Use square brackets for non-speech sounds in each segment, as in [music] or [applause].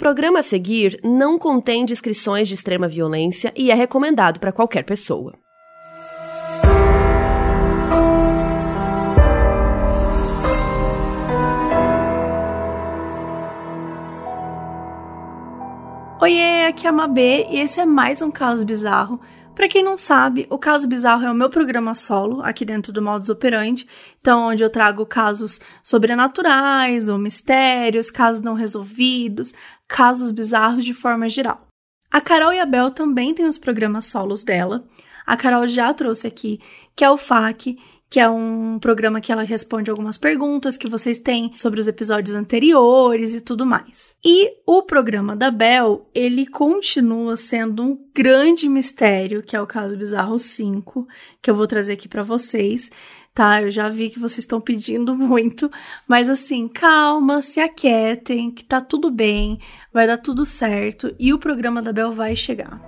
programa a seguir não contém descrições de extrema violência e é recomendado para qualquer pessoa. Oiê, aqui é a Mabê e esse é mais um caso bizarro. Para quem não sabe, o Caso Bizarro é o meu programa solo aqui dentro do Modus Operandi, então onde eu trago casos sobrenaturais ou mistérios, casos não resolvidos, casos bizarros de forma geral. A Carol e a Bel também têm os programas solos dela. A Carol já trouxe aqui, que é o FAQ, que é um programa que ela responde algumas perguntas que vocês têm sobre os episódios anteriores e tudo mais. E o programa da Bel, ele continua sendo um grande mistério, que é o caso Bizarro 5, que eu vou trazer aqui para vocês. Tá, eu já vi que vocês estão pedindo [laughs] muito, mas assim, calma, se aquietem, que tá tudo bem, vai dar tudo certo e o programa da Bel vai chegar.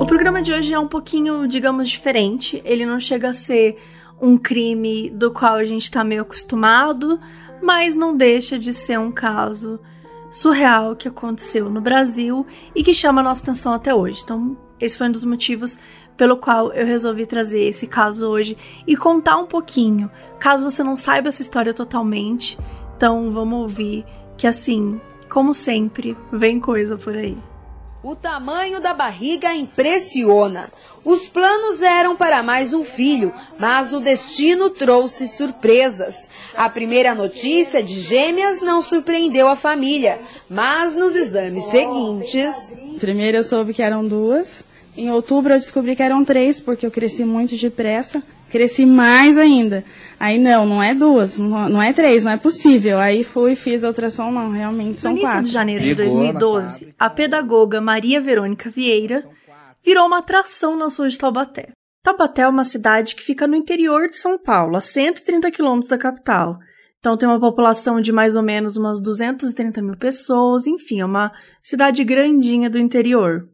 O programa de hoje é um pouquinho, digamos, diferente. Ele não chega a ser um crime do qual a gente tá meio acostumado, mas não deixa de ser um caso surreal que aconteceu no Brasil e que chama a nossa atenção até hoje. Então, esse foi um dos motivos pelo qual eu resolvi trazer esse caso hoje e contar um pouquinho, caso você não saiba essa história totalmente. Então, vamos ouvir que assim, como sempre, vem coisa por aí. O tamanho da barriga impressiona. Os planos eram para mais um filho, mas o destino trouxe surpresas. A primeira notícia de gêmeas não surpreendeu a família, mas nos exames seguintes. Primeiro eu soube que eram duas. Em outubro eu descobri que eram três, porque eu cresci muito depressa. Cresci mais ainda. Aí não, não é duas, não é três, não é possível. Aí fui, fiz a ultrassom, não, realmente são no início quatro. de janeiro de 2012, a pedagoga Maria Verônica Vieira virou uma atração na sua de Taubaté. Taubaté é uma cidade que fica no interior de São Paulo, a 130 quilômetros da capital. Então tem uma população de mais ou menos umas 230 mil pessoas, enfim, é uma cidade grandinha do interior.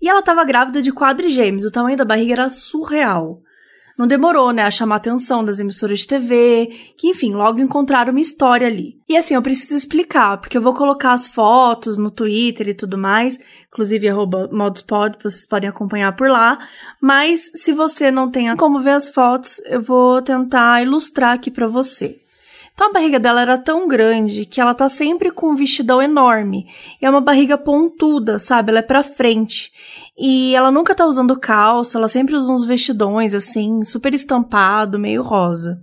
E ela estava grávida de quadrigêmeos, o tamanho da barriga era surreal não demorou, né, a chamar a atenção das emissoras de TV, que enfim, logo encontraram uma história ali. E assim, eu preciso explicar, porque eu vou colocar as fotos no Twitter e tudo mais, inclusive modspod, vocês podem acompanhar por lá, mas se você não tem como ver as fotos, eu vou tentar ilustrar aqui para você. Então a barriga dela era tão grande que ela tá sempre com um vestidão enorme. E é uma barriga pontuda, sabe? Ela é pra frente. E ela nunca tá usando calça, ela sempre usa uns vestidões assim, super estampado, meio rosa.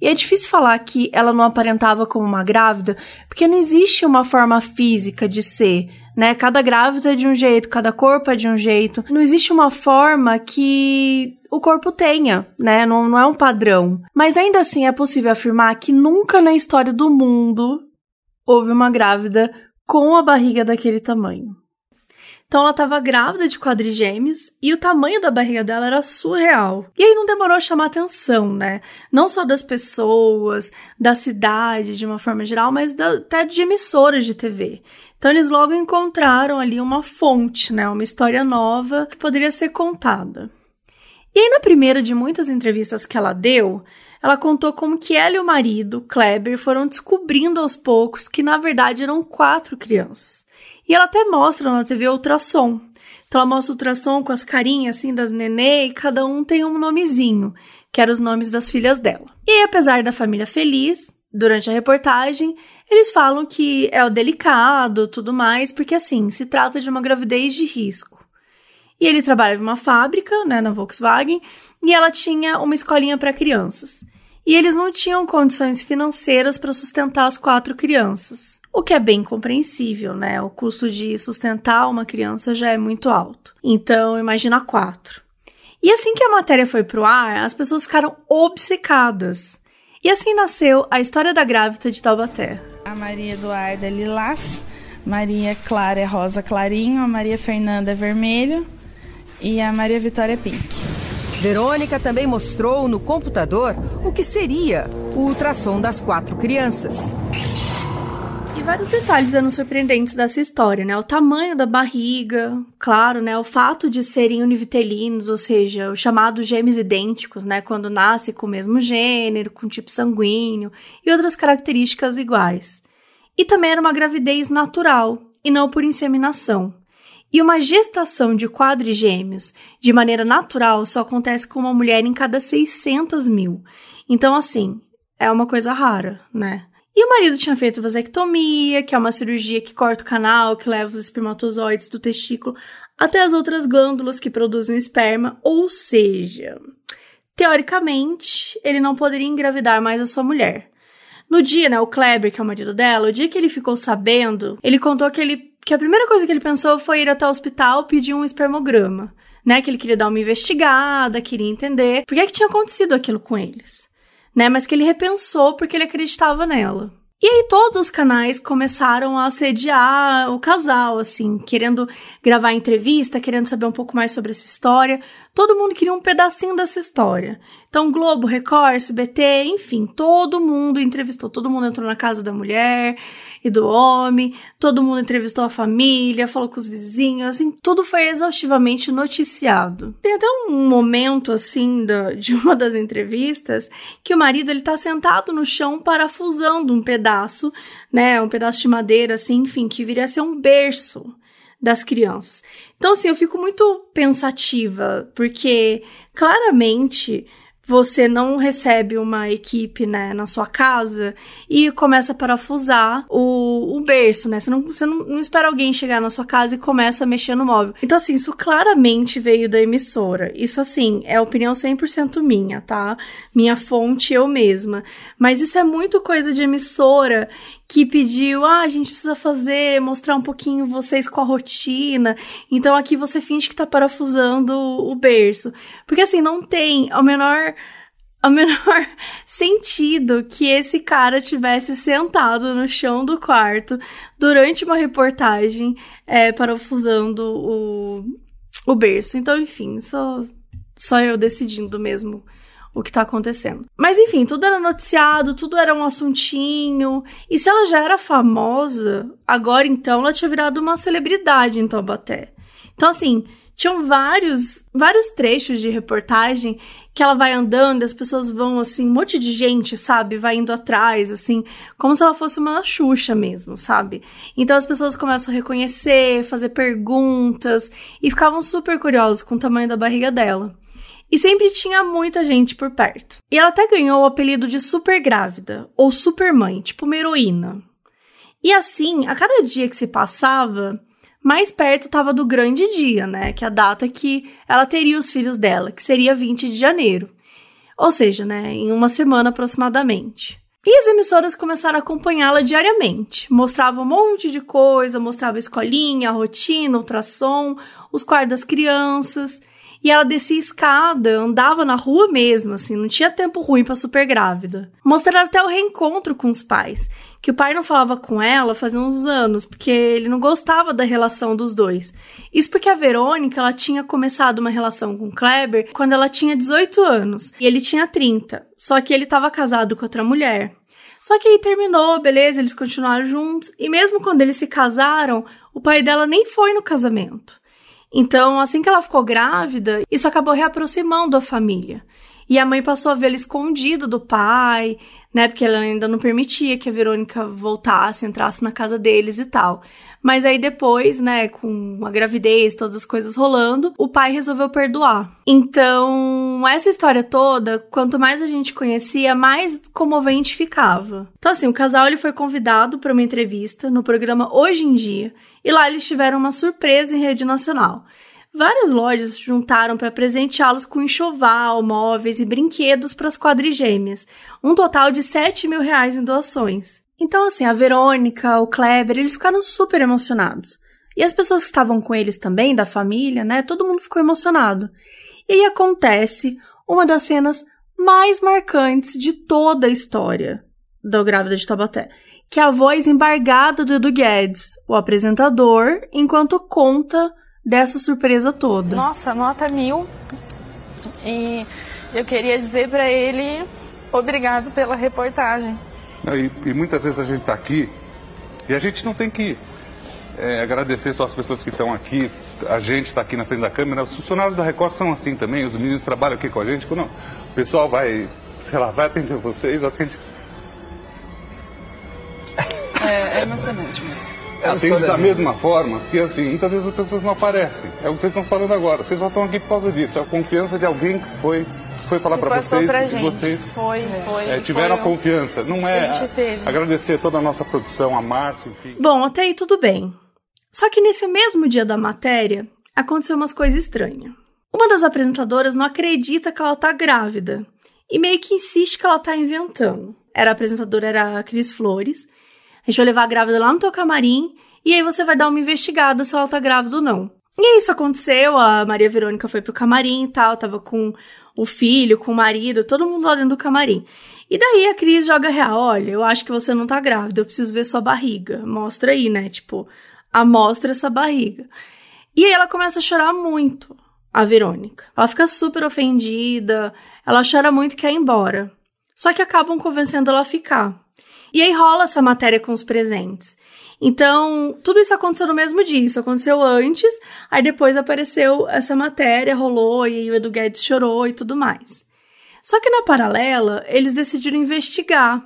E é difícil falar que ela não aparentava como uma grávida, porque não existe uma forma física de ser, né? Cada grávida é de um jeito, cada corpo é de um jeito. Não existe uma forma que o corpo tenha, né? Não, não é um padrão. Mas ainda assim é possível afirmar que nunca na história do mundo houve uma grávida com a barriga daquele tamanho. Então ela estava grávida de quadrigêmeos e o tamanho da barriga dela era surreal. E aí não demorou a chamar atenção, né? Não só das pessoas, da cidade de uma forma geral, mas da, até de emissoras de TV. Então eles logo encontraram ali uma fonte, né? Uma história nova que poderia ser contada. E aí na primeira de muitas entrevistas que ela deu, ela contou como que ela e o marido, Kleber, foram descobrindo aos poucos que na verdade eram quatro crianças. E ela até mostra na TV ultrassom. Então ela mostra o ultrassom com as carinhas assim das nenê e cada um tem um nomezinho, que eram os nomes das filhas dela. E aí, apesar da família feliz, durante a reportagem, eles falam que é o delicado, tudo mais, porque assim, se trata de uma gravidez de risco. E ele trabalha em uma fábrica, né, na Volkswagen, e ela tinha uma escolinha para crianças. E eles não tinham condições financeiras para sustentar as quatro crianças. O que é bem compreensível, né? O custo de sustentar uma criança já é muito alto. Então, imagina quatro. E assim que a matéria foi pro ar, as pessoas ficaram obcecadas. E assim nasceu a história da grávida de Taubaté. A Maria Eduarda é lilás, Maria Clara é rosa clarinho, a Maria Fernanda é vermelho e a Maria Vitória é pink. Verônica também mostrou no computador o que seria o ultrassom das quatro crianças. E vários detalhes eram surpreendentes dessa história, né? O tamanho da barriga, claro, né? O fato de serem univitelinos, ou seja, os chamados gêmeos idênticos, né? Quando nasce com o mesmo gênero, com tipo sanguíneo e outras características iguais. E também era uma gravidez natural e não por inseminação. E uma gestação de quadrigêmeos de maneira natural só acontece com uma mulher em cada 600 mil. Então, assim, é uma coisa rara, né? E o marido tinha feito vasectomia, que é uma cirurgia que corta o canal, que leva os espermatozoides do testículo até as outras glândulas que produzem esperma, ou seja, teoricamente, ele não poderia engravidar mais a sua mulher. No dia, né, o Kleber, que é o marido dela, o dia que ele ficou sabendo, ele contou que ele que a primeira coisa que ele pensou foi ir até o hospital pedir um espermograma, né, que ele queria dar uma investigada, queria entender por que, é que tinha acontecido aquilo com eles né? Mas que ele repensou porque ele acreditava nela. E aí todos os canais começaram a assediar o casal, assim, querendo gravar entrevista, querendo saber um pouco mais sobre essa história. Todo mundo queria um pedacinho dessa história. Então, Globo, Record, SBT, enfim, todo mundo entrevistou, todo mundo entrou na casa da mulher e do homem, todo mundo entrevistou a família, falou com os vizinhos, assim, tudo foi exaustivamente noticiado. Tem até um momento, assim, de uma das entrevistas, que o marido, ele tá sentado no chão parafusando um pedaço, né, um pedaço de madeira, assim, enfim, que viria a ser um berço das crianças. Então, assim, eu fico muito pensativa, porque claramente você não recebe uma equipe, né, na sua casa e começa a parafusar o, o berço, né? Você, não, você não, não espera alguém chegar na sua casa e começa a mexer no móvel. Então, assim, isso claramente veio da emissora. Isso, assim, é opinião 100% minha, tá? Minha fonte, eu mesma. Mas isso é muito coisa de emissora que pediu, ah, a gente precisa fazer, mostrar um pouquinho vocês com a rotina. Então aqui você finge que tá parafusando o berço. Porque assim, não tem o menor o [laughs] menor sentido que esse cara tivesse sentado no chão do quarto durante uma reportagem é, parafusando o, o berço. Então, enfim, só, só eu decidindo mesmo o que tá acontecendo. Mas enfim, tudo era noticiado, tudo era um assuntinho. E se ela já era famosa, agora então ela tinha virado uma celebridade em Taubaté. Então assim, tinham vários, vários trechos de reportagem que ela vai andando, as pessoas vão assim, um monte de gente, sabe, vai indo atrás, assim, como se ela fosse uma Xuxa mesmo, sabe? Então as pessoas começam a reconhecer, fazer perguntas e ficavam super curiosos com o tamanho da barriga dela. E sempre tinha muita gente por perto. E ela até ganhou o apelido de super grávida, ou super mãe, tipo uma heroína. E assim, a cada dia que se passava, mais perto estava do grande dia, né? Que é a data que ela teria os filhos dela, que seria 20 de janeiro. Ou seja, né, em uma semana aproximadamente. E as emissoras começaram a acompanhá-la diariamente. Mostrava um monte de coisa, mostrava escolinha, rotina, o ultrassom, os quartos das crianças. E ela descia escada, andava na rua mesmo, assim, não tinha tempo ruim para super grávida. Mostraram até o reencontro com os pais, que o pai não falava com ela fazia uns anos, porque ele não gostava da relação dos dois. Isso porque a Verônica, ela tinha começado uma relação com o Kleber quando ela tinha 18 anos, e ele tinha 30. Só que ele estava casado com outra mulher. Só que aí terminou, beleza, eles continuaram juntos, e mesmo quando eles se casaram, o pai dela nem foi no casamento. Então, assim que ela ficou grávida, isso acabou reaproximando a família. E a mãe passou a vê-la escondido do pai, né? Porque ela ainda não permitia que a Verônica voltasse, entrasse na casa deles e tal. Mas aí depois, né, com a gravidez, todas as coisas rolando, o pai resolveu perdoar. Então, essa história toda, quanto mais a gente conhecia, mais comovente ficava. Então, assim, o casal ele foi convidado para uma entrevista no programa Hoje em Dia, e lá eles tiveram uma surpresa em rede nacional. Várias lojas se juntaram para presenteá-los com enxoval, móveis e brinquedos para as quadrigêmeas, um total de 7 mil reais em doações. Então, assim, a Verônica, o Kleber, eles ficaram super emocionados. E as pessoas que estavam com eles também, da família, né? Todo mundo ficou emocionado. E aí acontece uma das cenas mais marcantes de toda a história do Grávida de Taubaté que é a voz embargada do Edu Guedes, o apresentador, enquanto conta dessa surpresa toda. Nossa, nota mil. E eu queria dizer para ele obrigado pela reportagem. E, e, muitas vezes a gente está aqui E a gente não tem que é, agradecer só as pessoas que estão aqui, a gente está aqui na frente da câmera. Os funcionários da Record são assim também, os meninos trabalham aqui com a gente. Quando o pessoal vai, sei lá, vai atender vocês, atende. É, é emocionante mesmo. É atende da mesma forma, porque assim, muitas vezes as pessoas não aparecem. É o que vocês estão falando agora. Vocês só estão aqui por causa disso. É a confiança de alguém que foi foi falar para vocês pra e gente. vocês foi, foi, é, tiveram foi a confiança. Não é a gente teve. agradecer toda a nossa produção, a Márcia, enfim. Bom, até aí tudo bem. Só que nesse mesmo dia da matéria, aconteceu umas coisas estranhas. Uma das apresentadoras não acredita que ela tá grávida e meio que insiste que ela tá inventando. Era a apresentadora, era a Cris Flores. A gente vai levar a grávida lá no teu camarim e aí você vai dar uma investigada se ela tá grávida ou não. E aí isso aconteceu, a Maria Verônica foi pro camarim e tal, tava com o filho, com o marido, todo mundo lá dentro do camarim. E daí a Cris joga real, olha, eu acho que você não tá grávida, eu preciso ver sua barriga. Mostra aí, né? Tipo, amostra essa barriga. E aí ela começa a chorar muito, a Verônica. Ela fica super ofendida, ela chora muito e quer ir embora. Só que acabam convencendo ela a ficar. E aí rola essa matéria com os presentes. Então, tudo isso aconteceu no mesmo dia. Isso aconteceu antes, aí depois apareceu essa matéria, rolou, e aí o Edu Guedes chorou e tudo mais. Só que na paralela, eles decidiram investigar.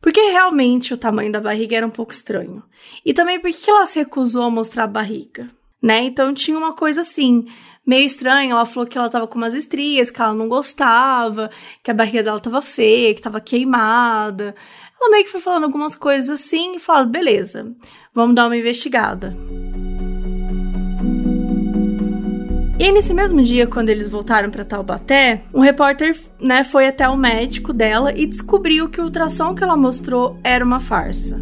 Porque realmente o tamanho da barriga era um pouco estranho. E também porque ela se recusou a mostrar a barriga, né? Então tinha uma coisa assim, meio estranha. Ela falou que ela tava com umas estrias, que ela não gostava, que a barriga dela tava feia, que tava queimada. Ela meio que foi falando algumas coisas assim e falou: beleza, vamos dar uma investigada. E aí, nesse mesmo dia, quando eles voltaram para Taubaté, um repórter né, foi até o médico dela e descobriu que o ultrassom que ela mostrou era uma farsa.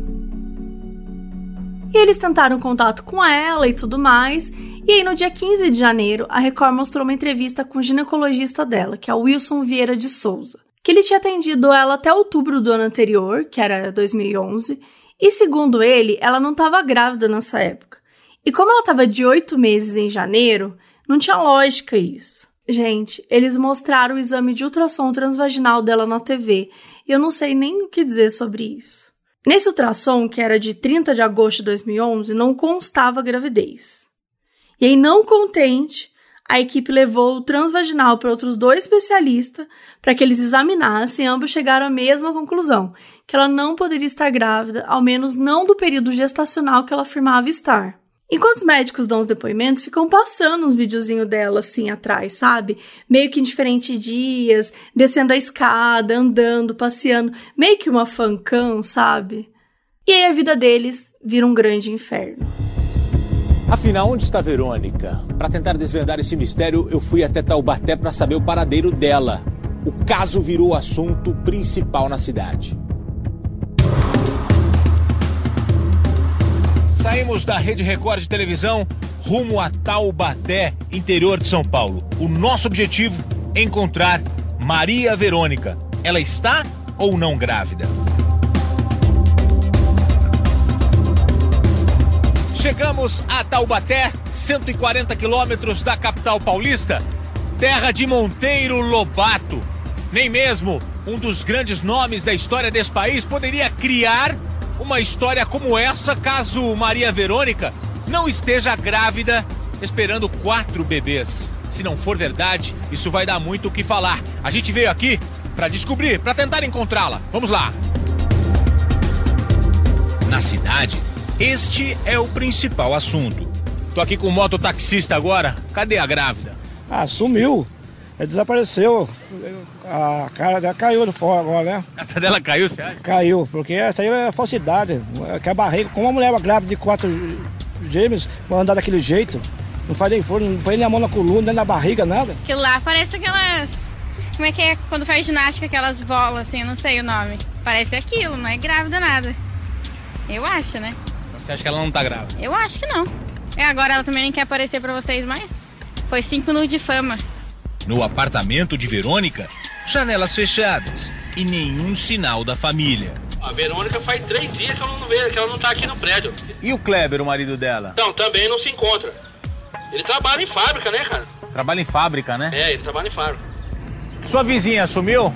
E eles tentaram contato com ela e tudo mais. E aí, no dia 15 de janeiro, a Record mostrou uma entrevista com o ginecologista dela, que é o Wilson Vieira de Souza que ele tinha atendido ela até outubro do ano anterior, que era 2011, e segundo ele, ela não estava grávida nessa época. E como ela estava de oito meses em janeiro, não tinha lógica isso. Gente, eles mostraram o exame de ultrassom transvaginal dela na TV, e eu não sei nem o que dizer sobre isso. Nesse ultrassom, que era de 30 de agosto de 2011, não constava gravidez. E aí, não contente, a equipe levou o transvaginal para outros dois especialistas para que eles examinassem. Ambos chegaram à mesma conclusão, que ela não poderia estar grávida, ao menos não do período gestacional que ela afirmava estar. Enquanto os médicos dão os depoimentos, ficam passando uns videozinhos dela assim atrás, sabe? Meio que em diferentes dias, descendo a escada, andando, passeando, meio que uma fancão, sabe? E aí a vida deles vira um grande inferno. Afinal, onde está Verônica? Para tentar desvendar esse mistério, eu fui até Taubaté para saber o paradeiro dela. O caso virou o assunto principal na cidade. Saímos da Rede Record de televisão rumo a Taubaté, interior de São Paulo. O nosso objetivo encontrar Maria Verônica. Ela está ou não grávida? Chegamos a Taubaté, 140 quilômetros da capital paulista, terra de Monteiro Lobato. Nem mesmo um dos grandes nomes da história desse país poderia criar uma história como essa caso Maria Verônica não esteja grávida, esperando quatro bebês. Se não for verdade, isso vai dar muito o que falar. A gente veio aqui para descobrir, para tentar encontrá-la. Vamos lá. Na cidade, este é o principal assunto. Tô aqui com o mototaxista agora. Cadê a grávida? Ah, sumiu. Ele desapareceu. A cara dela caiu de fora agora, né? Essa dela caiu, você acha? Caiu, porque essa aí é falsidade. Que a barriga, como uma mulher grávida de quatro gêmeos, vai andar daquele jeito. Não faz nem forno, não põe nem a mão na coluna, nem na barriga, nada. Aquilo lá parece aquelas. Como é que é quando faz ginástica, aquelas bolas assim, eu não sei o nome. Parece aquilo, não é grávida nada. Eu acho, né? Você acha que ela não tá grávida? Eu acho que não. E agora ela também nem quer aparecer para vocês mais? Foi cinco minutos de fama. No apartamento de Verônica, janelas fechadas e nenhum sinal da família. A Verônica faz três dias que ela não vê, que ela não tá aqui no prédio. E o Kleber, o marido dela? Então, também não se encontra. Ele trabalha em fábrica, né, cara? Trabalha em fábrica, né? É, ele trabalha em fábrica. Sua vizinha sumiu?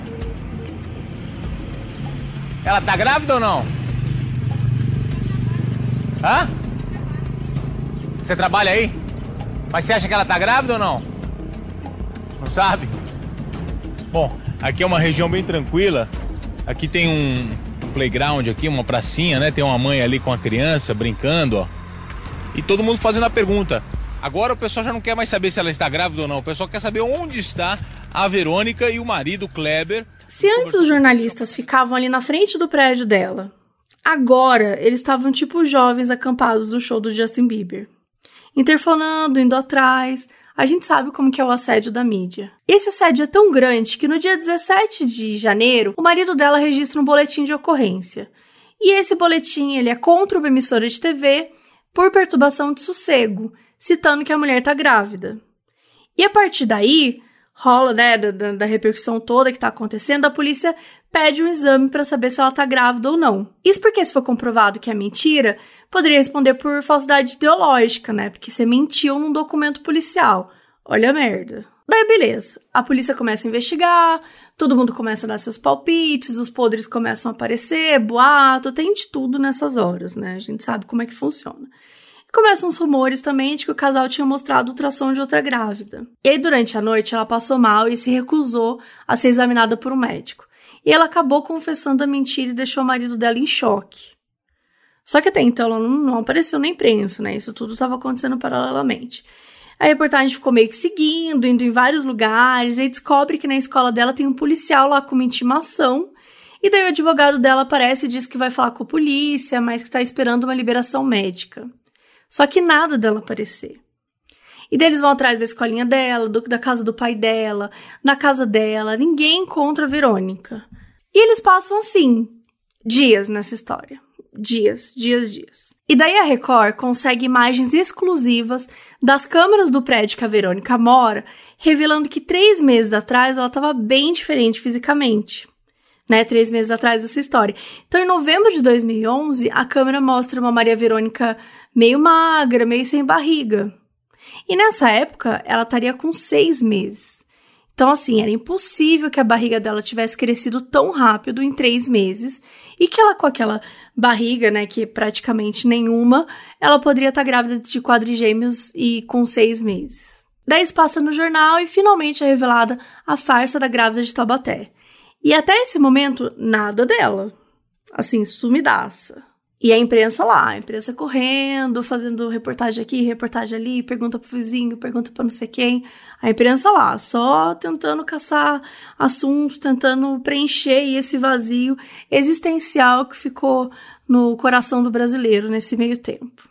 Ela tá grávida ou não? Hã? Você trabalha aí? Mas você acha que ela tá grávida ou não? Não sabe? Bom, aqui é uma região bem tranquila. Aqui tem um playground aqui, uma pracinha, né? Tem uma mãe ali com a criança brincando, ó. E todo mundo fazendo a pergunta. Agora o pessoal já não quer mais saber se ela está grávida ou não. O pessoal quer saber onde está a Verônica e o marido Kleber. Se antes os jornalistas ficavam ali na frente do prédio dela, agora eles estavam tipo jovens acampados do show do Justin Bieber. Interfonando, indo atrás. A gente sabe como que é o assédio da mídia. Esse assédio é tão grande que no dia 17 de janeiro, o marido dela registra um boletim de ocorrência. E esse boletim ele é contra uma emissora de TV por perturbação de sossego, citando que a mulher está grávida. E a partir daí, rola, né, da, da repercussão toda que está acontecendo, a polícia pede um exame para saber se ela está grávida ou não. Isso porque, se for comprovado que é mentira, poderia responder por falsidade ideológica, né? Porque você mentiu num documento policial. Olha a merda. Daí, beleza. A polícia começa a investigar, todo mundo começa a dar seus palpites, os podres começam a aparecer, boato, tem de tudo nessas horas, né? A gente sabe como é que funciona. Começam os rumores também de que o casal tinha mostrado ultrassom de outra grávida. E aí, durante a noite, ela passou mal e se recusou a ser examinada por um médico. E ela acabou confessando a mentira e deixou o marido dela em choque. Só que até então ela não, não apareceu na imprensa, né? Isso tudo estava acontecendo paralelamente. A reportagem ficou meio que seguindo, indo em vários lugares, e descobre que na escola dela tem um policial lá com uma intimação. E daí o advogado dela aparece e diz que vai falar com a polícia, mas que está esperando uma liberação médica. Só que nada dela aparecer. E daí eles vão atrás da escolinha dela, do, da casa do pai dela, na casa dela, ninguém encontra a Verônica. E eles passam assim, dias nessa história. Dias, dias, dias. E daí a Record consegue imagens exclusivas das câmeras do prédio que a Verônica mora, revelando que três meses atrás ela estava bem diferente fisicamente. Né, três meses atrás dessa história. Então, em novembro de 2011, a câmera mostra uma Maria Verônica meio magra, meio sem barriga. E nessa época, ela estaria com seis meses. Então, assim, era impossível que a barriga dela tivesse crescido tão rápido em três meses e que ela, com aquela barriga, né, que é praticamente nenhuma, ela poderia estar grávida de quadrigêmeos e com seis meses. Daí isso passa no jornal e finalmente é revelada a farsa da grávida de Taubaté. E até esse momento, nada dela. Assim, sumidaça. E a imprensa lá, a imprensa correndo, fazendo reportagem aqui, reportagem ali, pergunta pro vizinho, pergunta pra não sei quem. A imprensa lá, só tentando caçar assunto, tentando preencher esse vazio existencial que ficou no coração do brasileiro nesse meio tempo.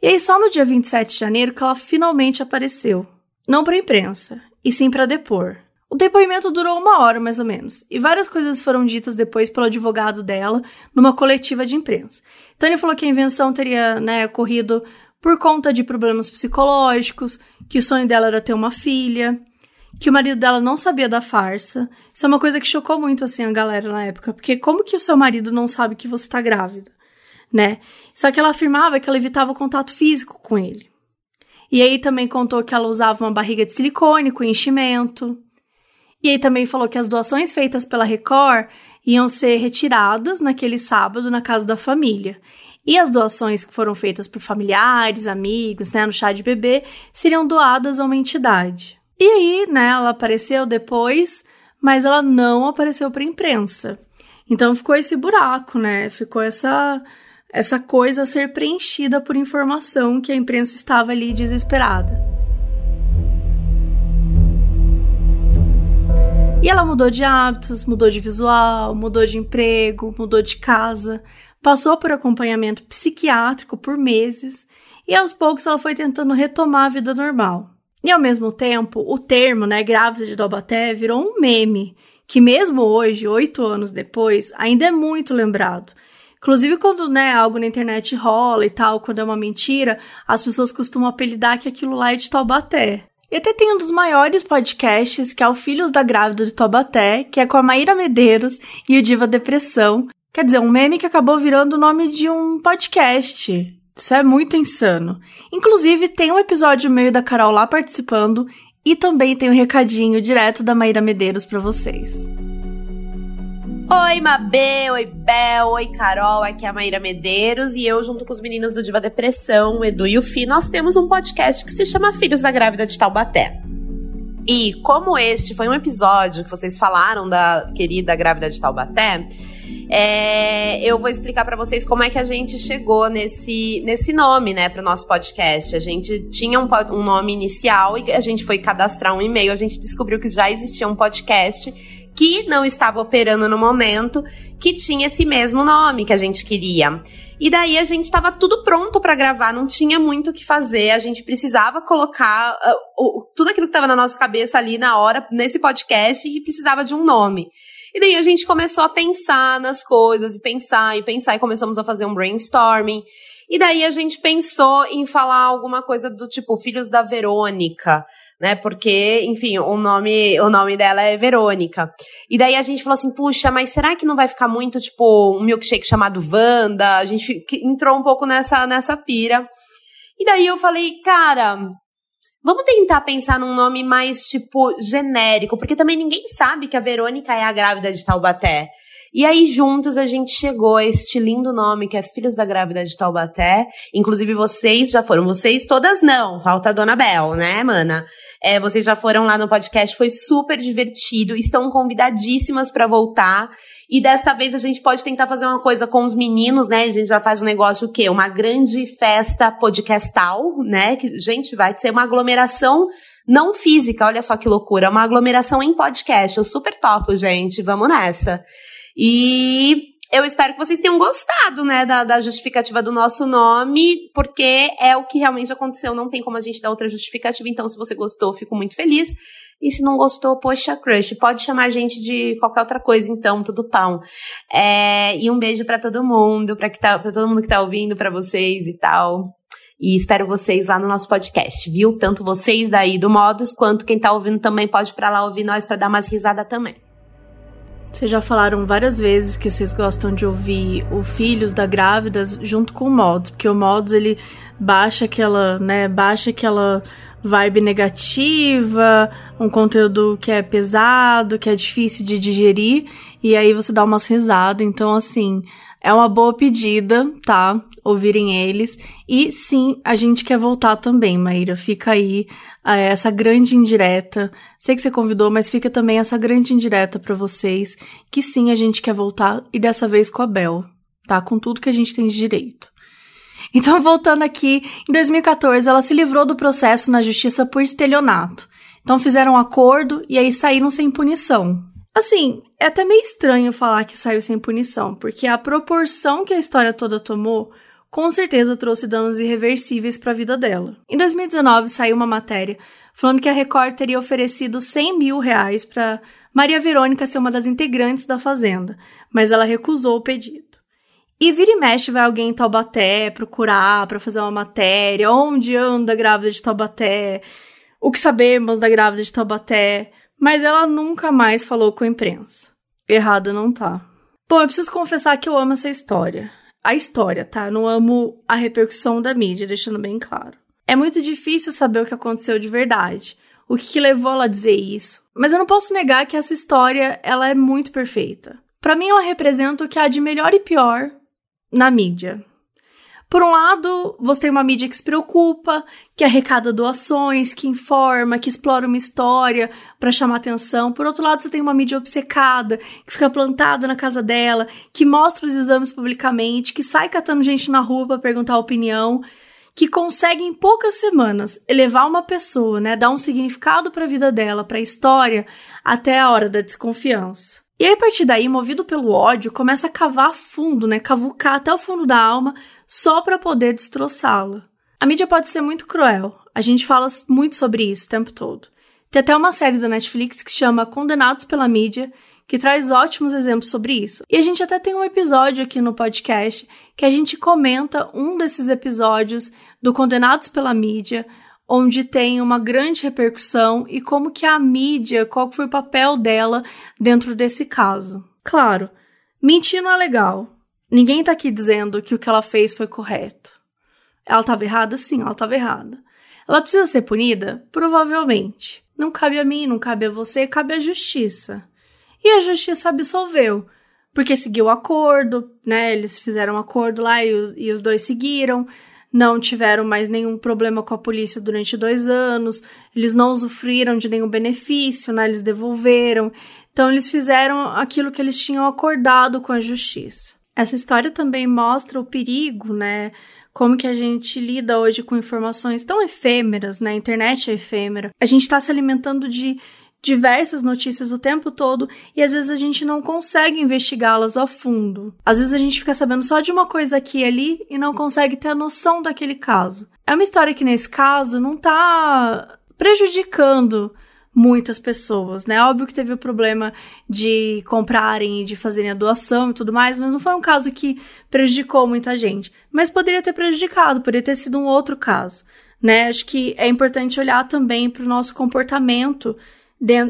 E aí, só no dia 27 de janeiro que ela finalmente apareceu. Não pra imprensa, e sim para depor. O depoimento durou uma hora, mais ou menos, e várias coisas foram ditas depois pelo advogado dela numa coletiva de imprensa. Então ele falou que a invenção teria né, ocorrido por conta de problemas psicológicos, que o sonho dela era ter uma filha, que o marido dela não sabia da farsa. Isso é uma coisa que chocou muito assim a galera na época, porque como que o seu marido não sabe que você tá grávida, né? Só que ela afirmava que ela evitava o contato físico com ele. E aí também contou que ela usava uma barriga de silicone com enchimento. E aí também falou que as doações feitas pela Record iam ser retiradas naquele sábado na casa da família. E as doações que foram feitas por familiares, amigos, né, no chá de bebê, seriam doadas a uma entidade. E aí, né, ela apareceu depois, mas ela não apareceu para imprensa. Então ficou esse buraco, né? Ficou essa essa coisa a ser preenchida por informação que a imprensa estava ali desesperada. E ela mudou de hábitos, mudou de visual, mudou de emprego, mudou de casa, passou por acompanhamento psiquiátrico por meses e aos poucos ela foi tentando retomar a vida normal. E ao mesmo tempo, o termo, né, grávida de Taubaté virou um meme, que mesmo hoje, oito anos depois, ainda é muito lembrado. Inclusive, quando né, algo na internet rola e tal, quando é uma mentira, as pessoas costumam apelidar que aquilo lá é de Taubaté. E até tem um dos maiores podcasts, que é o Filhos da Grávida de Taubaté, que é com a Maíra Medeiros e o Diva Depressão. Quer dizer, um meme que acabou virando o nome de um podcast. Isso é muito insano. Inclusive, tem um episódio meio da Carol lá participando e também tem um recadinho direto da Maíra Medeiros para vocês. Oi, Mabê, oi, Bel, oi, Carol, aqui é a Maíra Medeiros e eu, junto com os meninos do Diva Depressão, o Edu e o Fi, nós temos um podcast que se chama Filhos da Grávida de Taubaté. E como este foi um episódio que vocês falaram da querida grávida de Taubaté, é, eu vou explicar para vocês como é que a gente chegou nesse, nesse nome, né, para o nosso podcast. A gente tinha um, um nome inicial e a gente foi cadastrar um e-mail. A gente descobriu que já existia um podcast que não estava operando no momento, que tinha esse mesmo nome que a gente queria. E daí a gente estava tudo pronto para gravar, não tinha muito o que fazer, a gente precisava colocar uh, tudo aquilo que estava na nossa cabeça ali na hora, nesse podcast, e precisava de um nome. E daí a gente começou a pensar nas coisas, e pensar, e pensar, e começamos a fazer um brainstorming. E daí a gente pensou em falar alguma coisa do tipo Filhos da Verônica, né? Porque, enfim, o nome, o nome dela é Verônica. E daí a gente falou assim, puxa, mas será que não vai ficar muito tipo um milkshake chamado Wanda? A gente entrou um pouco nessa nessa pira. E daí eu falei, cara, Vamos tentar pensar num nome mais, tipo, genérico, porque também ninguém sabe que a Verônica é a grávida de Taubaté. E aí, juntos, a gente chegou a este lindo nome que é Filhos da Grávida de Taubaté. Inclusive, vocês já foram. Vocês todas não. Falta a Dona Bel, né, mana? É, vocês já foram lá no podcast, foi super divertido. Estão convidadíssimas para voltar. E desta vez a gente pode tentar fazer uma coisa com os meninos, né? A gente já faz um negócio o quê? Uma grande festa podcastal, né? Que, gente, vai ser uma aglomeração não física, olha só que loucura, uma aglomeração em podcast. Eu super topo, gente. Vamos nessa. E eu espero que vocês tenham gostado, né, da, da, justificativa do nosso nome, porque é o que realmente aconteceu. Não tem como a gente dar outra justificativa. Então, se você gostou, fico muito feliz. E se não gostou, poxa, crush, pode chamar a gente de qualquer outra coisa, então, tudo pão. É, e um beijo para todo mundo, para tá, todo mundo que tá ouvindo, para vocês e tal. E espero vocês lá no nosso podcast, viu? Tanto vocês daí do Modus, quanto quem tá ouvindo também pode ir pra lá ouvir nós para dar umas risadas também. Vocês já falaram várias vezes que vocês gostam de ouvir o Filhos da Grávidas junto com o Mods, porque o Mods ele baixa aquela, né, baixa aquela vibe negativa, um conteúdo que é pesado, que é difícil de digerir, e aí você dá umas risadas. Então, assim, é uma boa pedida, tá? Ouvirem eles. E sim, a gente quer voltar também, Maíra. Fica aí essa grande indireta. Sei que você convidou, mas fica também essa grande indireta para vocês, que sim, a gente quer voltar e dessa vez com a Bel, tá? Com tudo que a gente tem de direito. [laughs] Então, voltando aqui, em 2014 ela se livrou do processo na justiça por estelionato. Então fizeram um acordo e aí saíram sem punição. Assim, é até meio estranho falar que saiu sem punição, porque a proporção que a história toda tomou com certeza trouxe danos irreversíveis para a vida dela. Em 2019 saiu uma matéria falando que a Record teria oferecido 100 mil reais para Maria Verônica ser uma das integrantes da Fazenda, mas ela recusou o pedido. E vira e mexe vai alguém em Taubaté procurar para fazer uma matéria, onde anda a grávida de Taubaté, o que sabemos da grávida de Taubaté, mas ela nunca mais falou com a imprensa. Errada não tá. Bom, eu preciso confessar que eu amo essa história a história, tá? Não amo a repercussão da mídia, deixando bem claro. É muito difícil saber o que aconteceu de verdade, o que levou ela a dizer isso. Mas eu não posso negar que essa história, ela é muito perfeita. Para mim ela representa o que há de melhor e pior na mídia. Por um lado, você tem uma mídia que se preocupa, que arrecada doações, que informa, que explora uma história para chamar atenção. Por outro lado, você tem uma mídia obcecada, que fica plantada na casa dela, que mostra os exames publicamente, que sai catando gente na rua para perguntar opinião, que consegue em poucas semanas elevar uma pessoa, né, dar um significado para a vida dela, para a história, até a hora da desconfiança. E aí, a partir daí, movido pelo ódio, começa a cavar fundo, né? Cavucar até o fundo da alma só para poder destroçá-la. A mídia pode ser muito cruel. A gente fala muito sobre isso o tempo todo. Tem até uma série da Netflix que chama Condenados pela Mídia, que traz ótimos exemplos sobre isso. E a gente até tem um episódio aqui no podcast que a gente comenta um desses episódios do Condenados pela Mídia, onde tem uma grande repercussão e como que a mídia, qual foi o papel dela dentro desse caso. Claro, mentir não é legal. Ninguém tá aqui dizendo que o que ela fez foi correto. Ela estava errada? Sim, ela estava errada. Ela precisa ser punida? Provavelmente. Não cabe a mim, não cabe a você, cabe à justiça. E a justiça absolveu. porque seguiu o acordo, né? Eles fizeram um acordo lá e os, e os dois seguiram não tiveram mais nenhum problema com a polícia durante dois anos, eles não usufruíram de nenhum benefício, né? Eles devolveram. Então, eles fizeram aquilo que eles tinham acordado com a justiça. Essa história também mostra o perigo, né? Como que a gente lida hoje com informações tão efêmeras, né? A internet é efêmera. A gente está se alimentando de diversas notícias o tempo todo e às vezes a gente não consegue investigá-las a fundo. Às vezes a gente fica sabendo só de uma coisa aqui e ali e não consegue ter a noção daquele caso. É uma história que nesse caso não tá prejudicando muitas pessoas, né? Óbvio que teve o problema de comprarem e de fazerem a doação e tudo mais, mas não foi um caso que prejudicou muita gente. Mas poderia ter prejudicado, poderia ter sido um outro caso, né? Acho que é importante olhar também para o nosso comportamento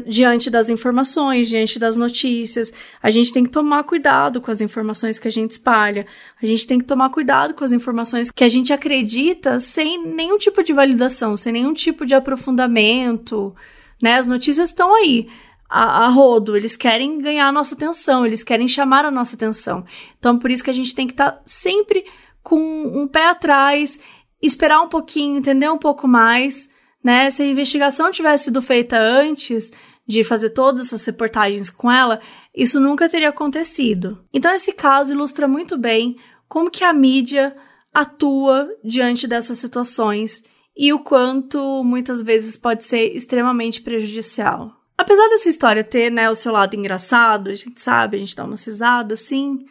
diante das informações, diante das notícias. A gente tem que tomar cuidado com as informações que a gente espalha. A gente tem que tomar cuidado com as informações que a gente acredita sem nenhum tipo de validação, sem nenhum tipo de aprofundamento. Né? As notícias estão aí. A, a, rodo, eles querem ganhar a nossa atenção, eles querem chamar a nossa atenção. Então, por isso que a gente tem que estar tá sempre com um pé atrás, esperar um pouquinho, entender um pouco mais, né? Se a investigação tivesse sido feita antes de fazer todas essas reportagens com ela, isso nunca teria acontecido. Então esse caso ilustra muito bem como que a mídia atua diante dessas situações e o quanto muitas vezes pode ser extremamente prejudicial. Apesar dessa história ter, né, o seu lado engraçado, a gente sabe, a gente dá uma cisada, sim,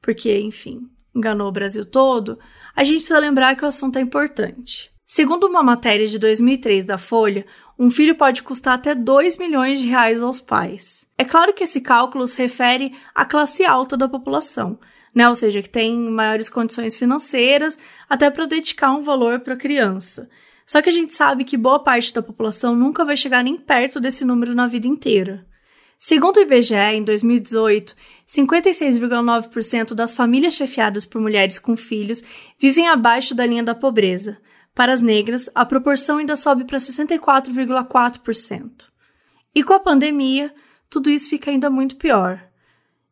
porque, enfim, enganou o Brasil todo, a gente precisa lembrar que o assunto é importante. Segundo uma matéria de 2003 da Folha, um filho pode custar até 2 milhões de reais aos pais. É claro que esse cálculo se refere à classe alta da população, né? Ou seja, que tem maiores condições financeiras até para dedicar um valor para a criança. Só que a gente sabe que boa parte da população nunca vai chegar nem perto desse número na vida inteira. Segundo o IBGE, em 2018, 56,9% das famílias chefiadas por mulheres com filhos vivem abaixo da linha da pobreza, para as negras, a proporção ainda sobe para 64,4%. E com a pandemia, tudo isso fica ainda muito pior.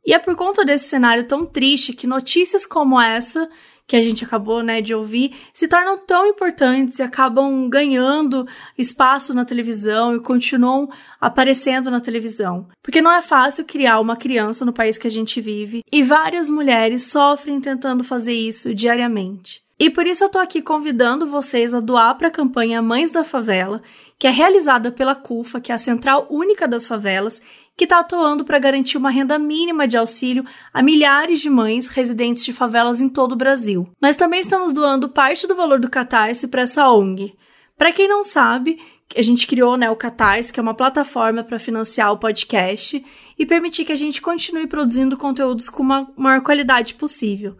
E é por conta desse cenário tão triste que notícias como essa, que a gente acabou né, de ouvir, se tornam tão importantes e acabam ganhando espaço na televisão e continuam aparecendo na televisão. Porque não é fácil criar uma criança no país que a gente vive e várias mulheres sofrem tentando fazer isso diariamente. E por isso eu tô aqui convidando vocês a doar para a campanha Mães da Favela, que é realizada pela CUFA, que é a Central Única das Favelas, que está atuando para garantir uma renda mínima de auxílio a milhares de mães residentes de favelas em todo o Brasil. Nós também estamos doando parte do valor do Catarse para essa ONG. Para quem não sabe, a gente criou né, o Catarse, que é uma plataforma para financiar o podcast e permitir que a gente continue produzindo conteúdos com uma maior qualidade possível.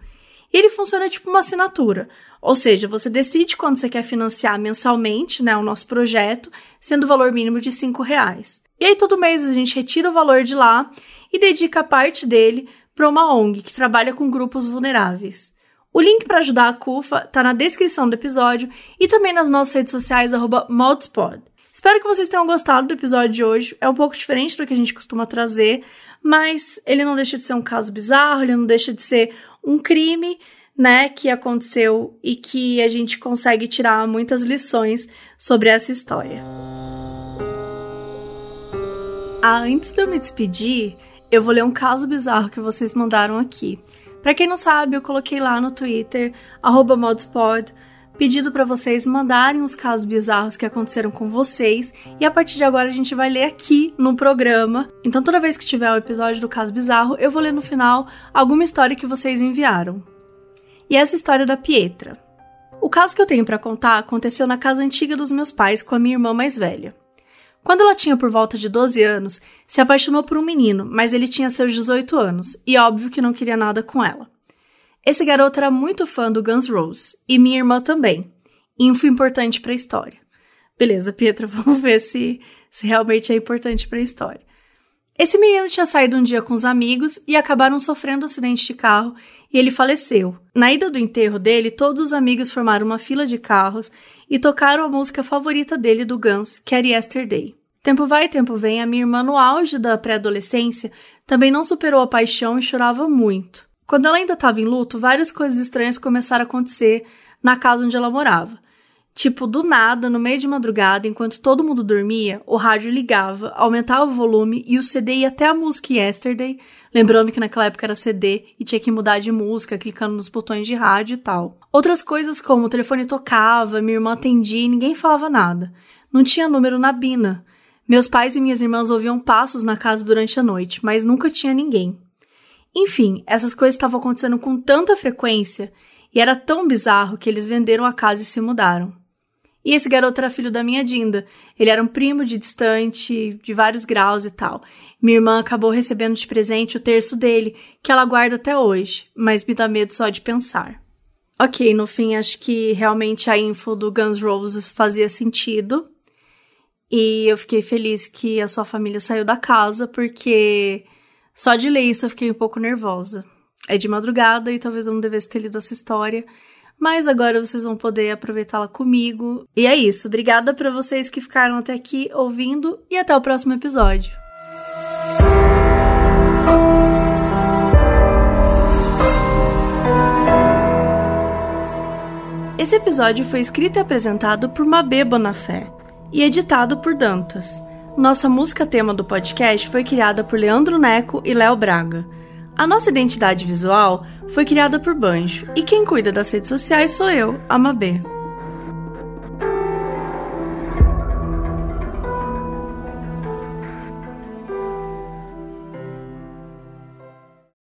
E ele funciona tipo uma assinatura. Ou seja, você decide quando você quer financiar mensalmente né, o nosso projeto, sendo o valor mínimo de R$ reais. E aí, todo mês a gente retira o valor de lá e dedica parte dele para uma ONG que trabalha com grupos vulneráveis. O link para ajudar a CUFA está na descrição do episódio e também nas nossas redes sociais, Modspod. Espero que vocês tenham gostado do episódio de hoje. É um pouco diferente do que a gente costuma trazer, mas ele não deixa de ser um caso bizarro, ele não deixa de ser um crime, né, que aconteceu e que a gente consegue tirar muitas lições sobre essa história. Ah, antes de eu me despedir, eu vou ler um caso bizarro que vocês mandaram aqui. Para quem não sabe, eu coloquei lá no Twitter @modspod pedido para vocês mandarem os casos bizarros que aconteceram com vocês e a partir de agora a gente vai ler aqui no programa. Então toda vez que tiver o episódio do caso bizarro, eu vou ler no final alguma história que vocês enviaram. E essa história da Pietra. O caso que eu tenho para contar aconteceu na casa antiga dos meus pais com a minha irmã mais velha. Quando ela tinha por volta de 12 anos, se apaixonou por um menino, mas ele tinha seus 18 anos, e óbvio que não queria nada com ela. Esse garoto era muito fã do Guns Roses, e minha irmã também. Info importante para a história. Beleza, Pietra, [laughs] vamos ver se, se realmente é importante para a história. Esse menino tinha saído um dia com os amigos e acabaram sofrendo um acidente de carro e ele faleceu. Na ida do enterro dele, todos os amigos formaram uma fila de carros e tocaram a música favorita dele do Guns, que era Yesterday. Tempo vai, tempo vem, a minha irmã, no auge da pré-adolescência, Também não superou a paixão e chorava muito. Quando ela ainda estava em luto, várias coisas estranhas começaram a acontecer na casa onde ela morava. Tipo, do nada, no meio de madrugada, enquanto todo mundo dormia, o rádio ligava, aumentava o volume e o CD ia até a música Yesterday, lembrando que naquela época era CD e tinha que mudar de música, clicando nos botões de rádio e tal. Outras coisas como o telefone tocava, minha irmã atendia e ninguém falava nada. Não tinha número na Bina. Meus pais e minhas irmãs ouviam passos na casa durante a noite, mas nunca tinha ninguém. Enfim, essas coisas estavam acontecendo com tanta frequência e era tão bizarro que eles venderam a casa e se mudaram. E esse garoto era filho da minha Dinda. Ele era um primo de distante, de vários graus e tal. Minha irmã acabou recebendo de presente o terço dele, que ela guarda até hoje, mas me dá medo só de pensar. Ok, no fim acho que realmente a info do Guns Roses fazia sentido. E eu fiquei feliz que a sua família saiu da casa, porque só de ler isso eu fiquei um pouco nervosa. É de madrugada e talvez eu não devesse ter lido essa história, mas agora vocês vão poder aproveitá-la comigo. E é isso. Obrigada para vocês que ficaram até aqui ouvindo e até o próximo episódio. Esse episódio foi escrito e apresentado por Mabê Bonafé e editado por Dantas. Nossa música tema do podcast foi criada por Leandro Neco e Léo Braga. A nossa identidade visual foi criada por Banjo e quem cuida das redes sociais sou eu, a Mabê.